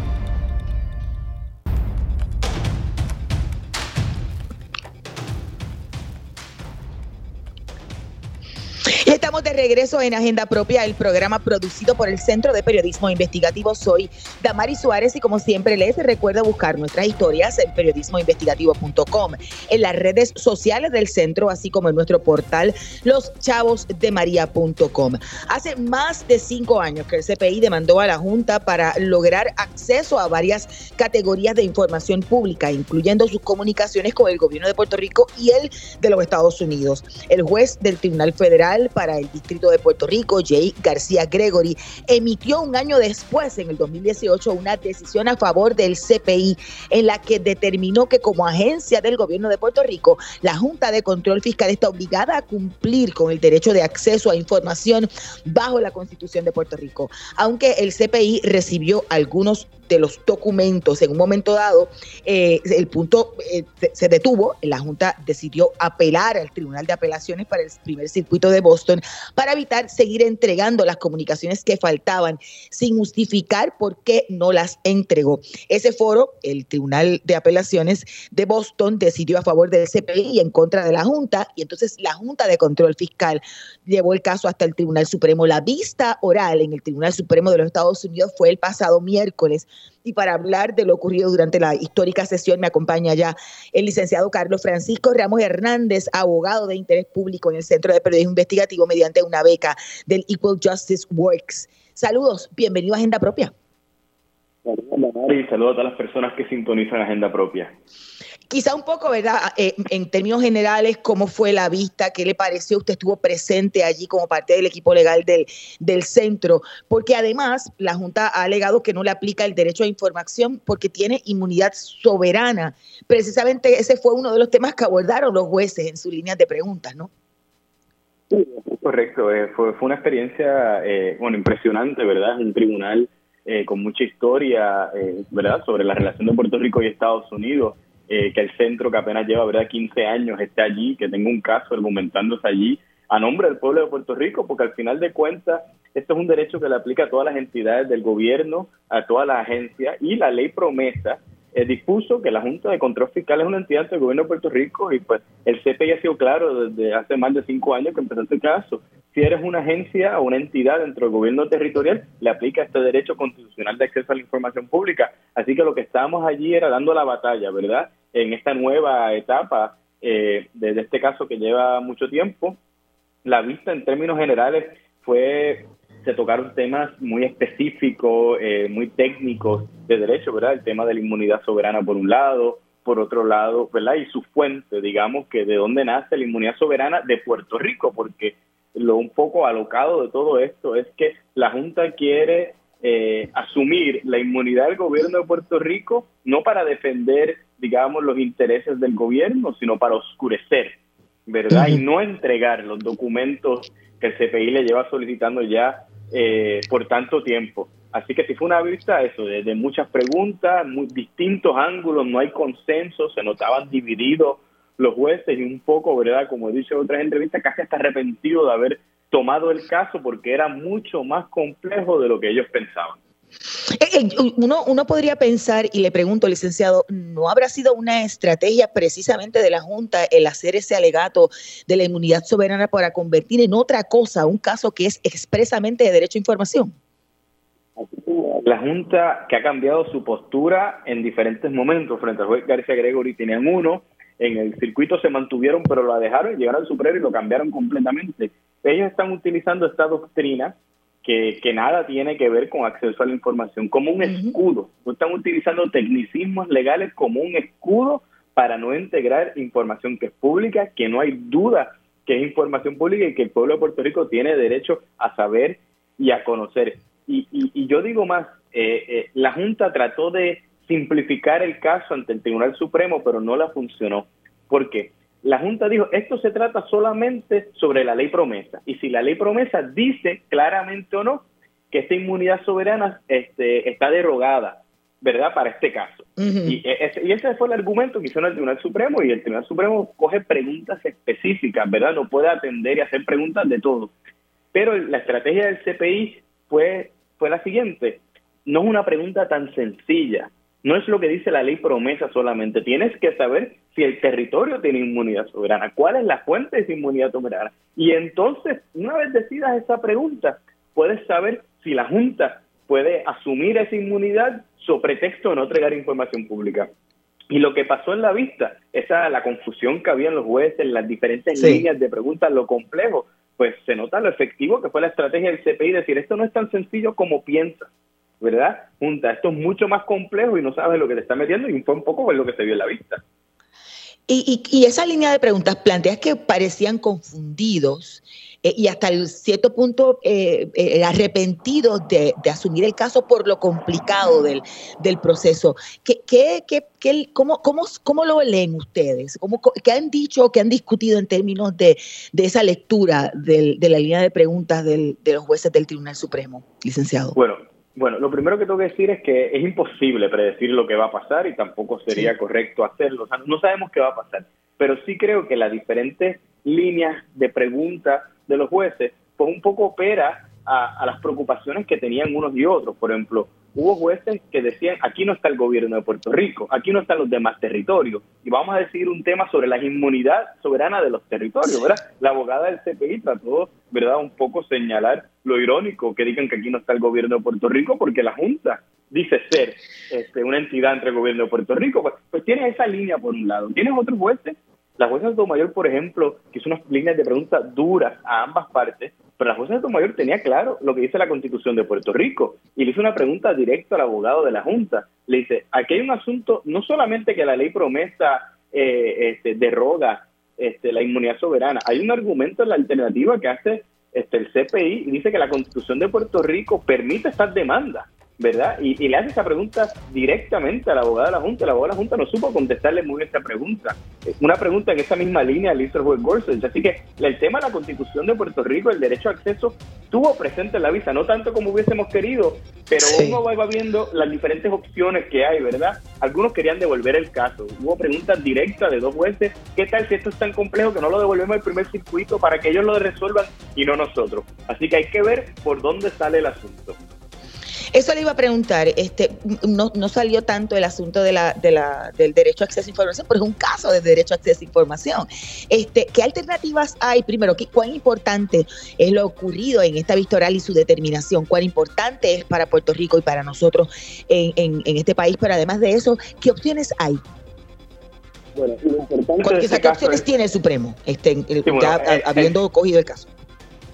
Estamos de regreso en Agenda Propia, el programa producido por el Centro de Periodismo Investigativo. Soy Damari Suárez y como siempre les recuerdo buscar nuestras historias en periodismoinvestigativo.com, en las redes sociales del centro, así como en nuestro portal loschavosdemaria.com. Hace más de cinco años que el CPI demandó a la Junta para lograr acceso a varias categorías de información pública, incluyendo sus comunicaciones con el gobierno de Puerto Rico y el de los Estados Unidos. El juez del Tribunal Federal para el Distrito de Puerto Rico, Jay García Gregory, emitió un año después, en el 2018, una decisión a favor del CPI en la que determinó que como agencia del gobierno de Puerto Rico, la Junta de Control Fiscal está obligada a cumplir con el derecho de acceso a información bajo la Constitución de Puerto Rico. Aunque el CPI recibió algunos de los documentos. En un momento dado, eh, el punto eh, se detuvo, la Junta decidió apelar al Tribunal de Apelaciones para el primer circuito de Boston para evitar seguir entregando las comunicaciones que faltaban sin justificar por qué no las entregó. Ese foro, el Tribunal de Apelaciones de Boston decidió a favor del CPI y en contra de la Junta, y entonces la Junta de Control Fiscal llevó el caso hasta el Tribunal Supremo. La vista oral en el Tribunal Supremo de los Estados Unidos fue el pasado miércoles. Y para hablar de lo ocurrido durante la histórica sesión me acompaña ya el licenciado Carlos Francisco Ramos Hernández, abogado de interés público en el Centro de Periodismo Investigativo mediante una beca del Equal Justice Works. Saludos, bienvenido a Agenda Propia. Saludos, a todas las personas que sintonizan Agenda Propia quizá un poco, ¿verdad? Eh, en términos generales, ¿cómo fue la vista? ¿Qué le pareció? Usted estuvo presente allí como parte del equipo legal del, del centro, porque además la Junta ha alegado que no le aplica el derecho a información porque tiene inmunidad soberana. Precisamente ese fue uno de los temas que abordaron los jueces en sus líneas de preguntas, ¿no? Correcto. Eh, fue, fue una experiencia, eh, bueno, impresionante, ¿verdad? Un tribunal con mucha historia, ¿verdad? Sobre la relación de Puerto Rico y Estados Unidos eh, que el centro que apenas lleva ¿verdad? 15 años esté allí, que tenga un caso argumentándose allí a nombre del pueblo de Puerto Rico, porque al final de cuentas esto es un derecho que le aplica a todas las entidades del gobierno, a todas las agencias y la ley promesa eh, dispuso que la Junta de Control Fiscal es una entidad del gobierno de Puerto Rico y pues el CPI ha sido claro desde hace más de cinco años que empezó este caso. Si eres una agencia o una entidad dentro del gobierno territorial, le aplica este derecho constitucional de acceso a la información pública. Así que lo que estábamos allí era dando la batalla, ¿verdad? En esta nueva etapa eh, de este caso que lleva mucho tiempo. La vista en términos generales fue se tocaron temas muy específicos, eh, muy técnicos de derecho, ¿verdad? El tema de la inmunidad soberana por un lado, por otro lado, ¿verdad? Y su fuente, digamos, que de dónde nace la inmunidad soberana de Puerto Rico, porque lo un poco alocado de todo esto es que la Junta quiere eh, asumir la inmunidad del gobierno de Puerto Rico no para defender, digamos, los intereses del gobierno, sino para oscurecer, ¿verdad? Y no entregar los documentos que el CPI le lleva solicitando ya eh, por tanto tiempo. Así que si fue una vista eso, de, muchas preguntas, muy distintos ángulos, no hay consenso, se notaban divididos los jueces y un poco, ¿verdad? Como he dicho en otras entrevistas, casi hasta arrepentido de haber tomado el caso porque era mucho más complejo de lo que ellos pensaban. Uno, uno podría pensar, y le pregunto, licenciado, ¿no habrá sido una estrategia precisamente de la Junta el hacer ese alegato de la inmunidad soberana para convertir en otra cosa un caso que es expresamente de derecho a información? La Junta que ha cambiado su postura en diferentes momentos frente al juez García Gregory tenían uno, en el circuito se mantuvieron pero lo dejaron, llegaron al Supremo y lo cambiaron completamente. Ellos están utilizando esta doctrina que, que, nada tiene que ver con acceso a la información, como un escudo. Están utilizando tecnicismos legales como un escudo para no integrar información que es pública, que no hay duda que es información pública y que el pueblo de Puerto Rico tiene derecho a saber y a conocer. Y, y, yo digo más, eh, eh, la Junta trató de simplificar el caso ante el Tribunal Supremo, pero no la funcionó. ¿Por qué? La Junta dijo, esto se trata solamente sobre la ley promesa. Y si la ley promesa dice claramente o no que esta inmunidad soberana este, está derogada, ¿verdad? Para este caso. y, ese, y, ese, fue el argumento que hizo el Tribunal Supremo y el Tribunal Supremo coge preguntas específicas, ¿verdad? No puede atender y hacer preguntas de todo. Pero la estrategia del CPI fue, fue la siguiente. No es una pregunta tan sencilla. No es lo que dice la ley promesa solamente. Tienes que saber si el territorio tiene inmunidad soberana, cuál es la fuente de esa inmunidad soberana. Y entonces, una vez decidas esa pregunta, puedes saber si la Junta puede asumir esa inmunidad sobre pretexto de no entregar información pública. Y lo que pasó en la vista, esa la confusión que había en los jueces, las diferentes líneas de preguntas, lo complejo, pues se nota lo efectivo que fue la estrategia del CPI, decir, esto no es tan sencillo como piensa, ¿verdad? Junta, esto es mucho más complejo y no sabes lo que te está metiendo y fue un poco lo que se vio en la vista. Y, y, esa línea de preguntas planteas que parecían confundidos eh, y hasta el cierto punto eh, eh, arrepentidos de, asumir el caso por lo complicado del, del proceso. ¿Qué, qué, cómo, cómo, cómo, lo leen ustedes? ¿Cómo, ¿Qué han dicho, qué han discutido en términos de, de esa lectura del, de la línea de preguntas del, de los jueces del Tribunal Supremo, licenciado? Bueno, bueno, lo primero que tengo que decir es que es imposible predecir lo que va a pasar y tampoco sería correcto hacerlo. O sea, no sabemos qué va a pasar, pero sí creo que las diferentes líneas de preguntas de los jueces, pues un poco opera a, a las preocupaciones que tenían unos y otros. Por ejemplo, hubo jueces que decían, aquí no está el gobierno de Puerto Rico, aquí no están los demás territorios, y vamos a decidir un tema sobre la inmunidad soberana de los territorios, ¿verdad? La abogada del CPI trató, ¿verdad?, un poco señalar lo irónico que digan que aquí no está el gobierno de Puerto Rico, porque la Junta dice ser este, una entidad entre el gobierno de Puerto Rico, pues, pues tienes esa línea por un lado. Tienes otros jueces la jueza Mayor, por ejemplo, que hizo unas líneas de preguntas duras a ambas partes, pero la jueza Mayor tenía claro lo que dice la Constitución de Puerto Rico y le hizo una pregunta directa al abogado de la Junta. Le dice, aquí hay un asunto, no solamente que la ley promesa eh, este, derroga este, la inmunidad soberana, hay un argumento en la alternativa que hace este, el CPI y dice que la Constitución de Puerto Rico permite estas demandas. ¿Verdad? Y, le hace esa pregunta directamente a la abogada de la Junta. La abogada de la Junta no supo contestarle muy bien esta pregunta. Una pregunta en esa misma línea le hizo el juez Gorsuch. Así que el tema de la Constitución de Puerto Rico, el derecho a acceso, tuvo presente en la visa, no tanto como hubiésemos querido, pero uno va viendo las diferentes opciones que hay, ¿verdad? Algunos querían devolver el caso. Hubo preguntas directas de dos jueces. ¿Qué tal si esto es tan complejo que no lo devolvemos al primer circuito para que ellos lo resuelvan y no nosotros? Así que hay que ver por dónde sale el asunto. Eso le iba a preguntar, este, no, no salió tanto el asunto de la, de la, del derecho a acceso a información, pero es un caso de derecho a acceso a información. Este, ¿Qué alternativas hay? Primero, ¿qué, ¿cuán importante es lo ocurrido en esta victoral y su determinación? ¿Cuán importante es para Puerto Rico y para nosotros en, en, este país? Pero además de eso, ¿qué opciones hay? Bueno, lo importante ¿qué opciones tiene el Supremo, este, habiendo cogido el caso?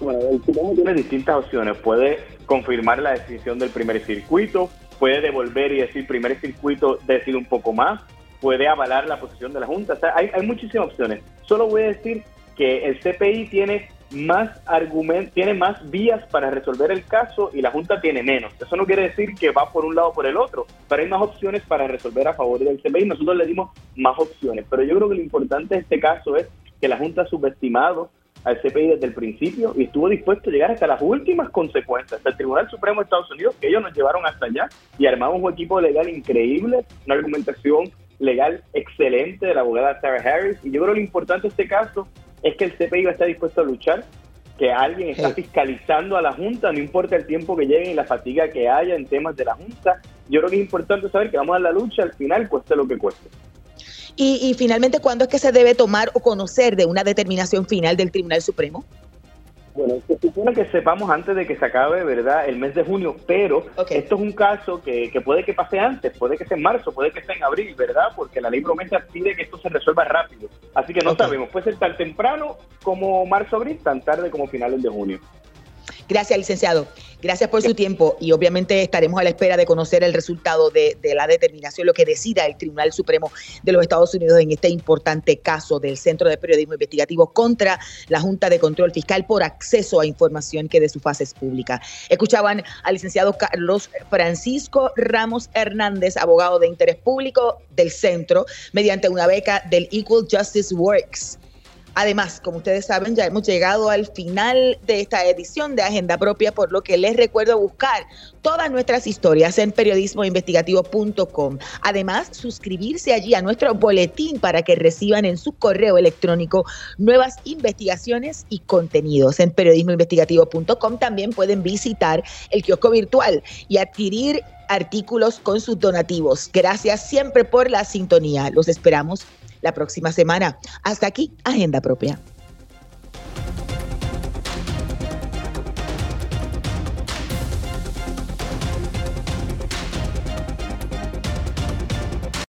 Bueno, el Supremo tiene distintas opciones. Puede confirmar la decisión del primer circuito, puede devolver y decir primer circuito decide un poco más, puede avalar la posición de la Junta. hay, hay muchísimas opciones. Solo voy a decir que el CPI tiene más argumentos, tiene más vías para resolver el caso y la Junta tiene menos. Eso no quiere decir que va por un lado o por el otro, pero hay más opciones para resolver a favor del CPI. Nosotros le dimos más opciones, pero yo creo que lo importante de este caso es que la Junta ha subestimado al CPI desde el principio y estuvo dispuesto a llegar hasta las últimas consecuencias, hasta el Tribunal Supremo de Estados Unidos, que ellos nos llevaron hasta allá y armamos un equipo legal increíble, una argumentación legal excelente de la abogada Sarah Harris. Y yo creo que lo importante de este caso es que el CPI va a estar dispuesto a luchar, que alguien está fiscalizando a la Junta, no importa el tiempo que llegue y la fatiga que haya en temas de la Junta. Yo creo que es importante saber que vamos a la lucha al final, cueste lo que cueste. Y, finalmente, ¿cuándo es que se debe tomar o conocer de una determinación final del Tribunal Supremo? Bueno, se supone que sepamos antes de que se acabe, ¿verdad?, el mes de junio, pero esto es un caso que, puede que pase antes, puede que sea en marzo, puede que sea en abril, ¿verdad?, porque la ley promesa pide que esto se resuelva rápido. Así que no sabemos, puede ser tan temprano como marzo-abril, tan tarde como finales de junio. Gracias, licenciado. Gracias por su tiempo y obviamente estaremos a la espera de conocer el resultado de, la determinación, lo que decida el Tribunal Supremo de los Estados Unidos en este importante caso del Centro de Periodismo Investigativo contra la Junta de Control Fiscal por acceso a información que de su fase es pública. Escuchaban al licenciado Carlos Francisco Ramos Hernández, abogado de interés público del centro, mediante una beca del Equal Justice Works. Además, como ustedes saben, ya hemos llegado al final de esta edición de Agenda Propia, por lo que les recuerdo buscar todas nuestras historias en periodismoinvestigativo.com. Además, suscribirse allí a nuestro boletín para que reciban en su correo electrónico nuevas investigaciones y contenidos. En periodismoinvestigativo.com también pueden visitar el kiosco virtual y adquirir artículos con sus donativos. Gracias siempre por la sintonía. Los esperamos la próxima semana. Hasta aquí, Agenda Propia.